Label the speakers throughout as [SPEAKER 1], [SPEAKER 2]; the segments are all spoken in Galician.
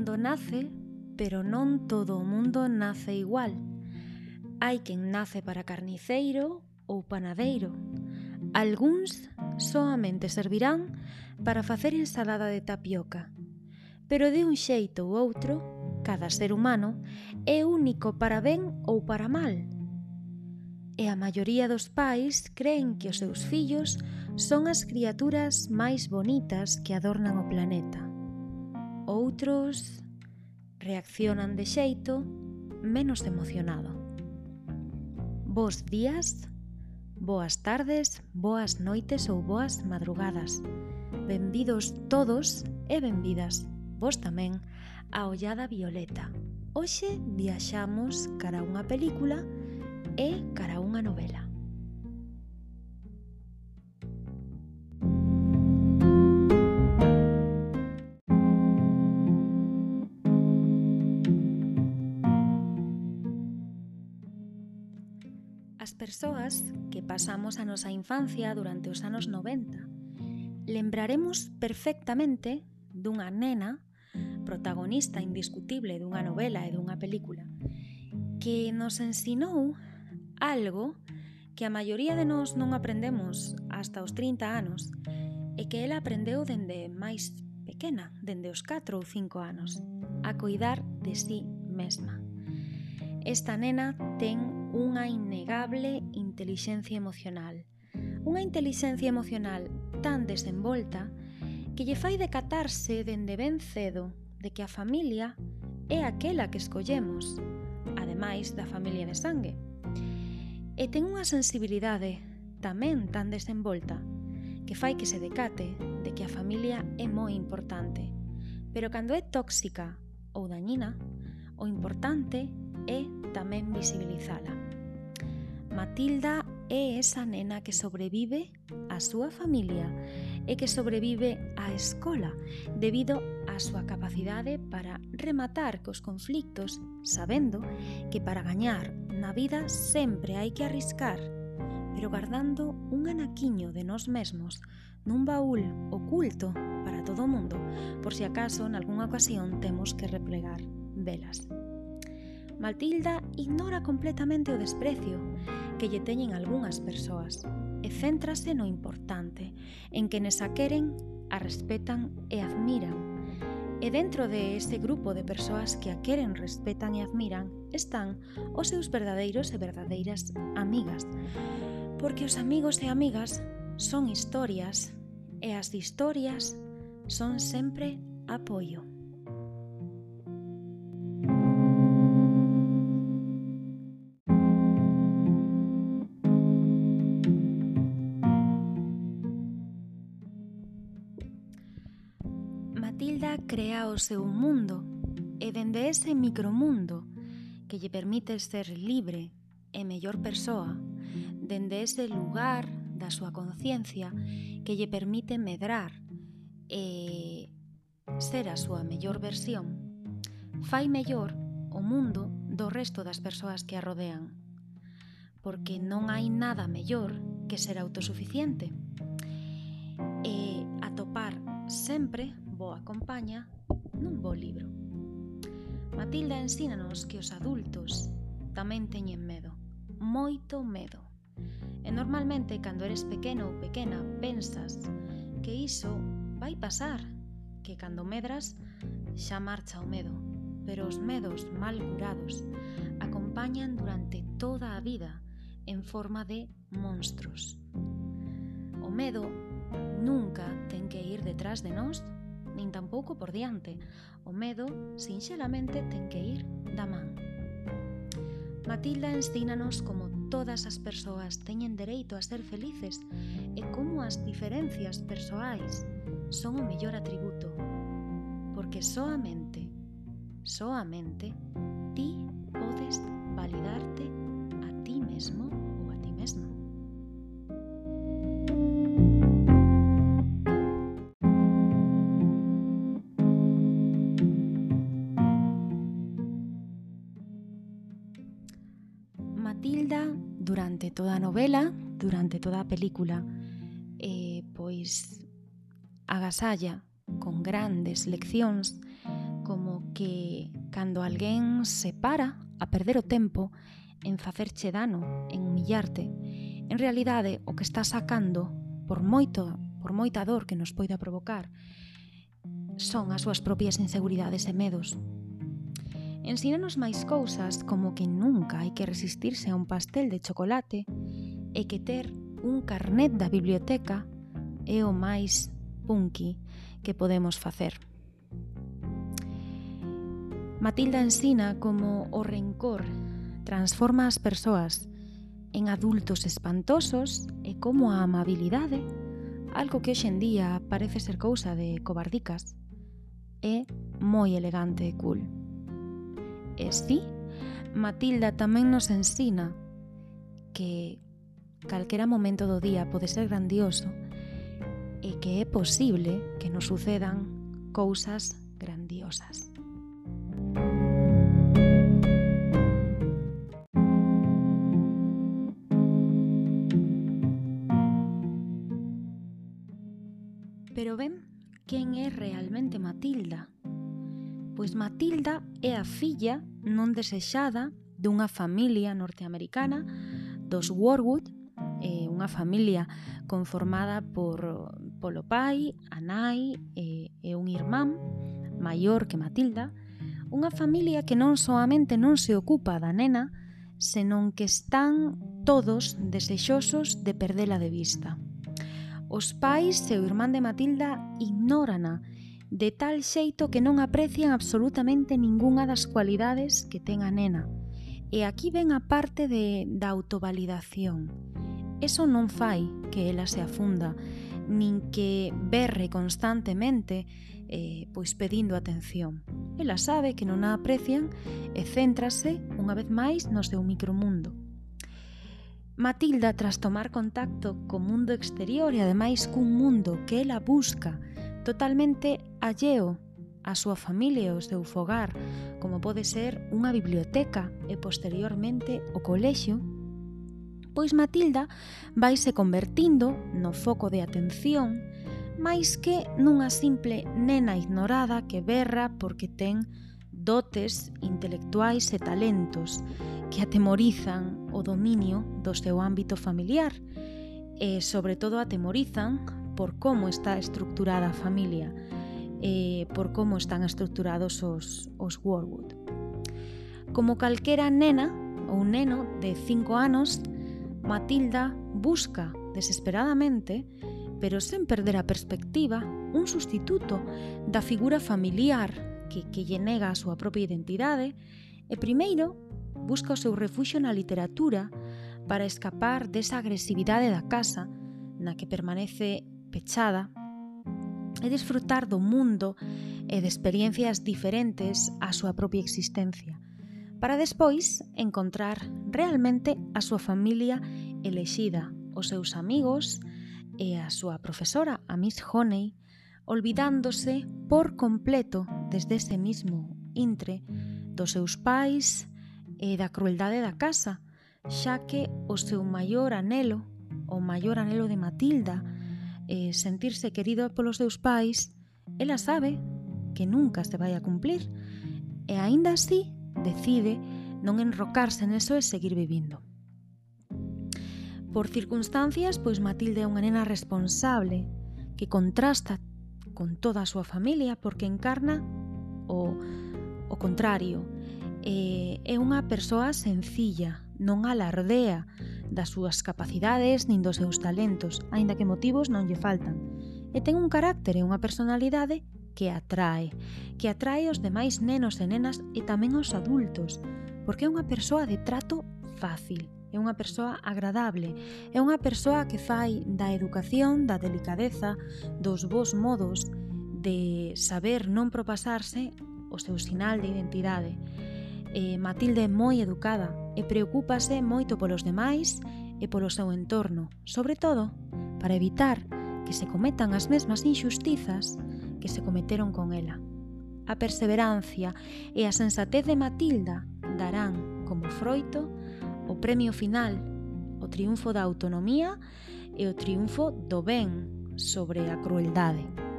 [SPEAKER 1] mundo nace, pero non todo o mundo nace igual. Hai quen nace para carniceiro ou panadeiro. Alguns soamente servirán para facer ensalada de tapioca. Pero de un xeito ou outro, cada ser humano é único para ben ou para mal. E a maioría dos pais creen que os seus fillos son as criaturas máis bonitas que adornan o planeta. Outros reaccionan de xeito menos emocionado. Bos días, boas tardes, boas noites ou boas madrugadas. Benvidos todos e benvidas, vos tamén, a Ollada Violeta. Hoxe viaxamos cara a unha película e cara a unha novela. persoas que pasamos a nosa infancia durante os anos 90, lembraremos perfectamente dunha nena, protagonista indiscutible dunha novela e dunha película, que nos ensinou algo que a maioría de nós non aprendemos hasta os 30 anos e que ela aprendeu dende máis pequena, dende os 4 ou 5 anos, a cuidar de si sí mesma. Esta nena ten unha innegable inteligencia emocional. Unha inteligencia emocional tan desenvolta que lle fai decatarse dende ben cedo de que a familia é aquela que escollemos, ademais da familia de sangue. E ten unha sensibilidade tamén tan desenvolta que fai que se decate de que a familia é moi importante. Pero cando é tóxica ou dañina, o importante e tamén visibilizala. Matilda é esa nena que sobrevive á súa familia e que sobrevive á escola debido á súa capacidade para rematar cos conflictos sabendo que para gañar na vida sempre hai que arriscar pero guardando un anaquiño de nós mesmos nun baúl oculto para todo o mundo por si acaso en algunha ocasión temos que replegar velas. Matilda ignora completamente o desprecio que lle teñen algunhas persoas e céntrase no importante, en que nesa queren, a respetan e admiran. E dentro de ese grupo de persoas que a queren, respetan e admiran están os seus verdadeiros e verdadeiras amigas. Porque os amigos e amigas son historias e as historias son sempre apoio. crea o seu mundo e dende ese micromundo que lle permite ser libre e mellor persoa, dende ese lugar da súa conciencia que lle permite medrar e ser a súa mellor versión, fai mellor o mundo do resto das persoas que a rodean, porque non hai nada mellor que ser autosuficiente e atopar sempre boa compaña nun bo libro. Matilda ensínanos que os adultos tamén teñen medo, moito medo. E normalmente cando eres pequeno ou pequena pensas que iso vai pasar, que cando medras xa marcha o medo, pero os medos mal curados acompañan durante toda a vida en forma de monstruos. O medo nunca ten que ir detrás de nós nin tampouco por diante. O medo, sinxelamente, ten que ir da man. Matilda ensínanos como todas as persoas teñen dereito a ser felices e como as diferencias persoais son o mellor atributo. Porque soamente, soamente, ti podes validarte novela durante toda a película eh, pois, agasalla con grandes leccións como que cando alguén se para a perder o tempo en facerche dano, en humillarte, en realidade o que está sacando por moito por moita dor que nos poida provocar son as súas propias inseguridades e medos. Ensínanos máis cousas como que nunca hai que resistirse a un pastel de chocolate e que ter un carnet da biblioteca é o máis punky que podemos facer. Matilda ensina como o rencor transforma as persoas en adultos espantosos e como a amabilidade, algo que hoxendía parece ser cousa de cobardicas, é moi elegante e cool. E sí, Matilda tamén nos ensina que calquera momento do día pode ser grandioso e que é posible que nos sucedan cousas grandiosas. Pero ben, quen é realmente Matilda? Pois Matilda é a filla non desexada dunha familia norteamericana dos Warwood eh, unha familia conformada por polo pai, a nai e, e un irmán maior que Matilda, unha familia que non soamente non se ocupa da nena, senón que están todos desexosos de perdela de vista. Os pais e o irmán de Matilda ignórana de tal xeito que non aprecian absolutamente ningunha das cualidades que ten a nena. E aquí ven a parte de, da autovalidación eso non fai que ela se afunda, nin que berre constantemente eh, pois pedindo atención. Ela sabe que non a aprecian e céntrase unha vez máis no seu micromundo. Matilda, tras tomar contacto co mundo exterior e ademais cun mundo que ela busca totalmente alleo a súa familia e o seu fogar, como pode ser unha biblioteca e posteriormente o colexio, pois Matilda vaise convertindo no foco de atención máis que nunha simple nena ignorada que berra porque ten dotes intelectuais e talentos que atemorizan o dominio do seu ámbito familiar e, sobre todo, atemorizan por como está estructurada a familia e por como están estructurados os, os Warwood. Como calquera nena ou neno de 5 anos, Matilda busca desesperadamente, pero sen perder a perspectiva, un sustituto da figura familiar que, que lle nega a súa propia identidade e primeiro busca o seu refuxo na literatura para escapar desa agresividade da casa na que permanece pechada e desfrutar do mundo e de experiencias diferentes á súa propia existencia para despois encontrar realmente a súa familia elexida, os seus amigos e a súa profesora, a Miss Honey, olvidándose por completo desde ese mismo intre dos seus pais e da crueldade da casa, xa que o seu maior anelo, o maior anelo de Matilda, é sentirse querido polos seus pais, ela sabe que nunca se vai a cumplir, e aínda así decide non enrocarse neso e seguir vivindo. Por circunstancias, pois Matilde é unha nena responsable que contrasta con toda a súa familia porque encarna o, o contrario. E, é unha persoa sencilla, non alardea das súas capacidades nin dos seus talentos, aínda que motivos non lle faltan. E ten un carácter e unha personalidade que atrae, que atrae os demais nenos e nenas e tamén aos adultos, porque é unha persoa de trato fácil, é unha persoa agradable, é unha persoa que fai da educación, da delicadeza, dos bons modos, de saber non propasarse o seu sinal de identidade. E Matilde é moi educada e preocúpase moito polos demais e polo seu entorno, sobre todo para evitar que se cometan as mesmas injustizas que se cometeron con ela. A perseverancia e a sensatez de Matilda darán, como froito, o premio final, o triunfo da autonomía e o triunfo do ben sobre a crueldade.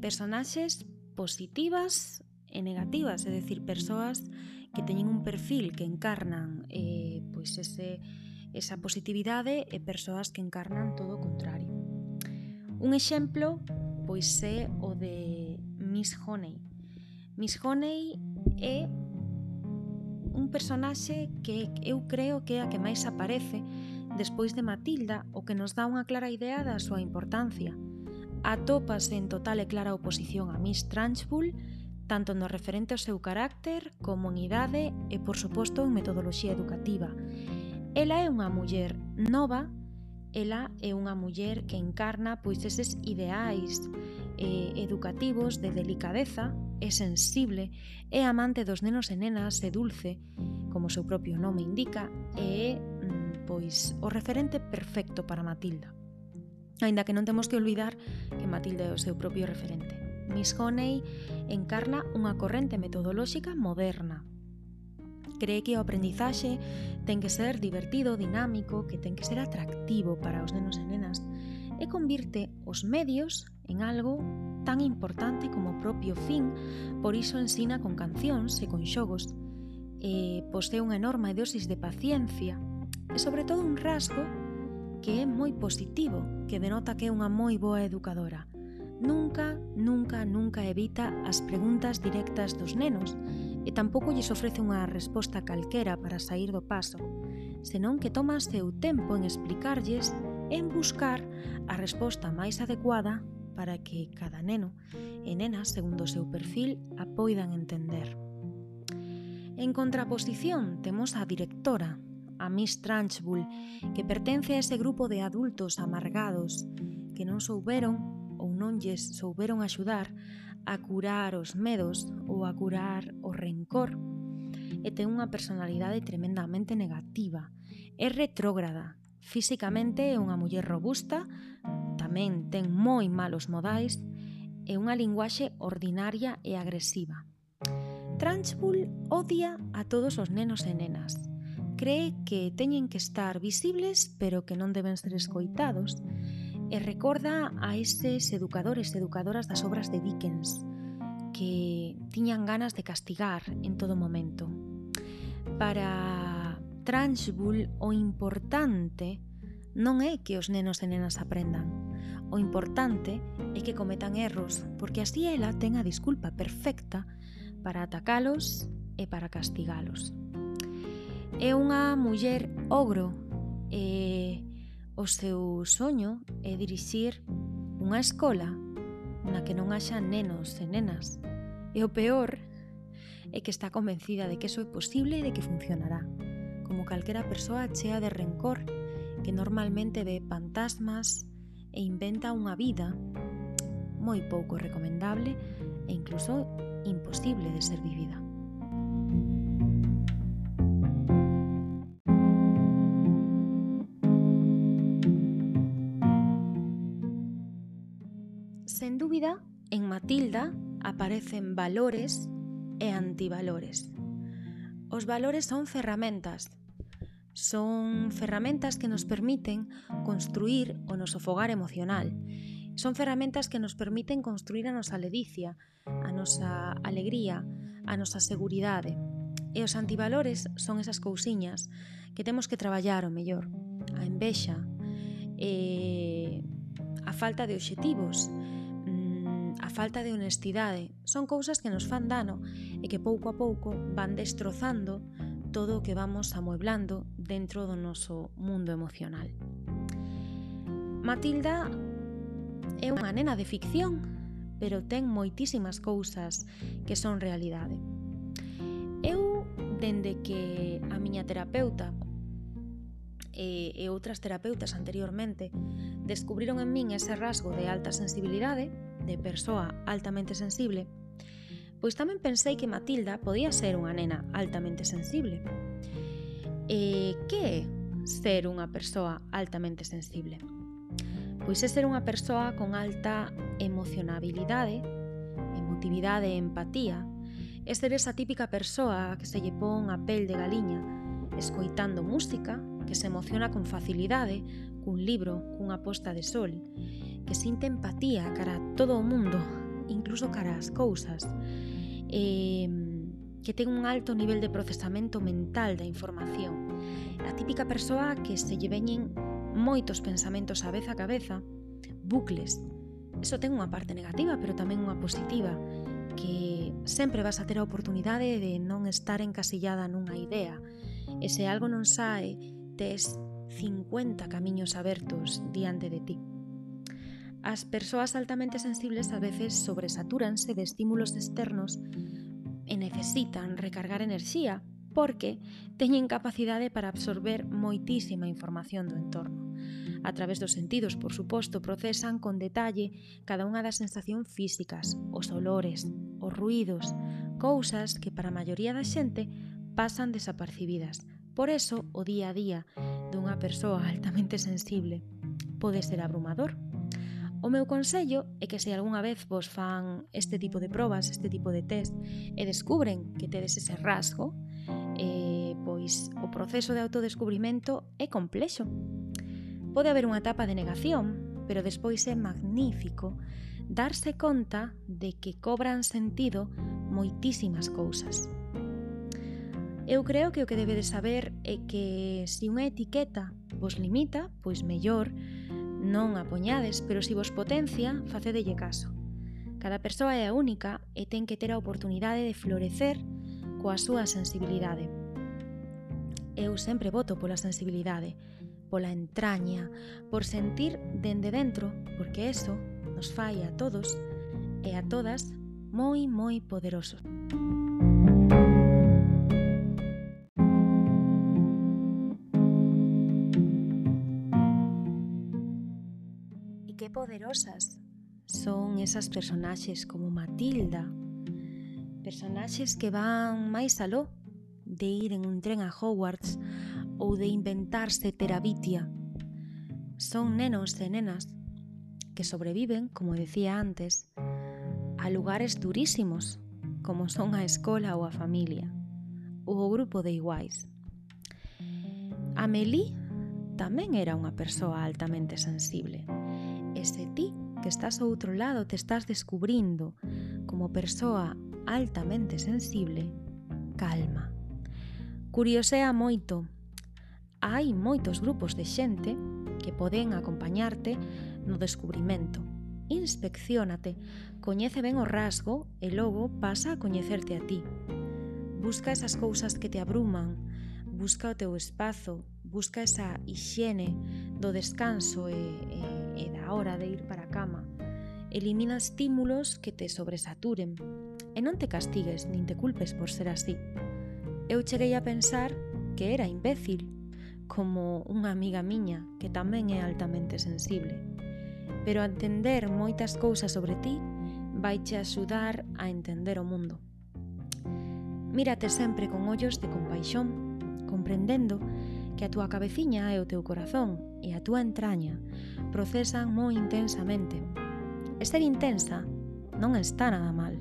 [SPEAKER 1] personaxes positivas e negativas, é dicir, persoas que teñen un perfil que encarnan eh, pois ese, esa positividade e persoas que encarnan todo o contrario. Un exemplo pois é o de Miss Honey. Miss Honey é un personaxe que eu creo que é a que máis aparece despois de Matilda o que nos dá unha clara idea da súa importancia atópase en total e clara oposición a Miss Trunchbull tanto no referente ao seu carácter, como en idade e, por suposto, en metodoloxía educativa. Ela é unha muller nova, ela é unha muller que encarna pois eses ideais eh, educativos de delicadeza, é sensible, é amante dos nenos e nenas, é dulce, como o seu propio nome indica, e é pois o referente perfecto para Matilda. Ainda que non temos que olvidar que Matilde é o seu propio referente. Miss Honey encarna unha corrente metodolóxica moderna. Cree que o aprendizaxe ten que ser divertido, dinámico, que ten que ser atractivo para os nenos e nenas e convirte os medios en algo tan importante como o propio fin, por iso ensina con cancións e con xogos. E posee unha enorme dosis de paciencia e sobre todo un rasgo que é moi positivo, que denota que é unha moi boa educadora. Nunca, nunca, nunca evita as preguntas directas dos nenos e tampouco lles ofrece unha resposta calquera para sair do paso, senón que toma seu tempo en explicarlles en buscar a resposta máis adecuada para que cada neno e nena, segundo o seu perfil, a poidan entender. En contraposición, temos a directora, a Miss Trunchbull, que pertence a ese grupo de adultos amargados que non souberon ou non lles souberon axudar a curar os medos ou a curar o rencor e ten unha personalidade tremendamente negativa. É retrógrada, físicamente é unha muller robusta, tamén ten moi malos modais e unha linguaxe ordinaria e agresiva. Trunchbull odia a todos os nenos e nenas, cree que teñen que estar visibles pero que non deben ser escoitados e recorda a estes educadores e educadoras das obras de Dickens que tiñan ganas de castigar en todo momento. Para Trunchbull o importante non é que os nenos e nenas aprendan, O importante é que cometan erros, porque así ela ten a disculpa perfecta para atacalos e para castigalos. É unha muller ogro e o seu soño é dirixir unha escola na que non haxa nenos e nenas. E o peor é que está convencida de que eso é posible e de que funcionará, como calquera persoa chea de rencor que normalmente ve fantasmas e inventa unha vida moi pouco recomendable e incluso imposible de ser vivida. dúbida, en Matilda aparecen valores e antivalores. Os valores son ferramentas. Son ferramentas que nos permiten construir o noso fogar emocional. Son ferramentas que nos permiten construir a nosa ledicia, a nosa alegría, a nosa seguridade. E os antivalores son esas cousiñas que temos que traballar o mellor. A envexa, e a falta de obxectivos, a falta de honestidade son cousas que nos fan dano e que pouco a pouco van destrozando todo o que vamos amueblando dentro do noso mundo emocional. Matilda é unha nena de ficción, pero ten moitísimas cousas que son realidade. Eu, dende que a miña terapeuta e, e outras terapeutas anteriormente descubriron en min ese rasgo de alta sensibilidade, de persoa altamente sensible, pois tamén pensei que Matilda podía ser unha nena altamente sensible. E que é ser unha persoa altamente sensible? Pois é ser unha persoa con alta emocionabilidade, emotividade e empatía, é ser esa típica persoa que se lle pon a pel de galiña, escoitando música, que se emociona con facilidade, cun libro, cunha posta de sol, que sinte empatía cara a todo o mundo, incluso cara ás cousas, eh, que ten un alto nivel de procesamento mental da información. A típica persoa que se lle veñen moitos pensamentos a vez a cabeza, bucles. Eso ten unha parte negativa, pero tamén unha positiva, que sempre vas a ter a oportunidade de non estar encasillada nunha idea. E se algo non sae, tes 50 camiños abertos diante de ti. As persoas altamente sensibles a veces sobresatúranse de estímulos externos e necesitan recargar enerxía porque teñen capacidade para absorber moitísima información do entorno. A través dos sentidos, por suposto, procesan con detalle cada unha das sensacións físicas, os olores, os ruidos, cousas que para a maioría da xente pasan desapercibidas. Por eso, o día a día dunha persoa altamente sensible pode ser abrumador. O meu consello é que se algunha vez vos fan este tipo de probas, este tipo de test, e descubren que tedes ese rasgo, eh, pois o proceso de autodescubrimento é complexo. Pode haber unha etapa de negación, pero despois é magnífico darse conta de que cobran sentido moitísimas cousas. Eu creo que o que debedes saber é que se unha etiqueta vos limita, pois mellor, Non a poñades, pero se si vos potencia, facedelle caso. Cada persoa é a única e ten que ter a oportunidade de florecer coa súa sensibilidade. Eu sempre voto pola sensibilidade, pola entraña, por sentir dende dentro, porque eso nos fai a todos e a todas moi, moi poderosos. poderosas son esas personaxes como Matilda, personaxes que van máis aló de ir en un tren a Hogwarts ou de inventarse terabitia. Son nenos e nenas que sobreviven, como decía antes, a lugares durísimos, como son a escola ou a familia, ou o grupo de iguais. Amélie tamén era unha persoa altamente sensible e se ti que estás ao outro lado te estás descubrindo como persoa altamente sensible, calma. Curiosea moito. Hai moitos grupos de xente que poden acompañarte no descubrimento. Inspecciónate, coñece ben o rasgo e logo pasa a coñecerte a ti. Busca esas cousas que te abruman, busca o teu espazo, busca esa hixiene do descanso e, e e da hora de ir para a cama. Elimina estímulos que te sobresaturen e non te castigues nin te culpes por ser así. Eu cheguei a pensar que era imbécil, como unha amiga miña que tamén é altamente sensible. Pero entender moitas cousas sobre ti vaiche axudar a entender o mundo. Mírate sempre con ollos de compaixón, comprendendo que a túa cabeciña e o teu corazón e a túa entraña procesan moi intensamente. E ser intensa non está nada mal.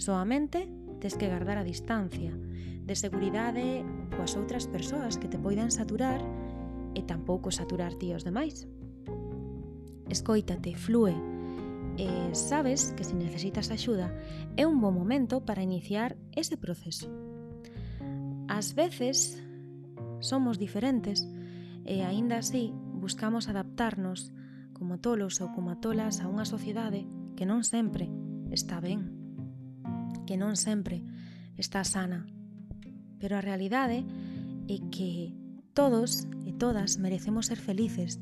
[SPEAKER 1] Soamente tes que guardar a distancia de seguridade coas outras persoas que te poidan saturar e tampouco saturar ti os demais. Escoítate, flúe, e sabes que se necesitas axuda é un bo momento para iniciar ese proceso. Ás veces somos diferentes e aínda así buscamos adaptarnos como tolos ou como tolas a unha sociedade que non sempre está ben, que non sempre está sana. Pero a realidade é que todos e todas merecemos ser felices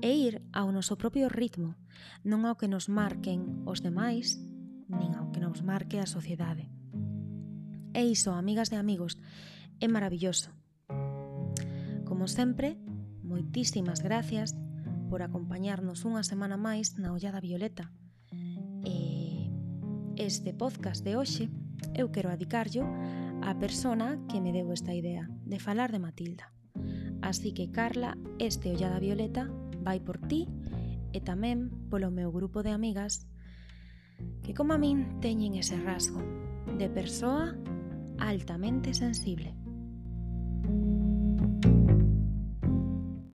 [SPEAKER 1] e ir ao noso propio ritmo, non ao que nos marquen os demais, nin ao que nos marque a sociedade. E iso, amigas e amigos, é maravilloso. Como sempre, moitísimas gracias por acompañarnos unha semana máis na Ollada Violeta. E este podcast de hoxe eu quero adicarlo á persona que me deu esta idea de falar de Matilda. Así que, Carla, este Ollada Violeta vai por ti e tamén polo meu grupo de amigas que como a min teñen ese rasgo de persoa altamente sensible.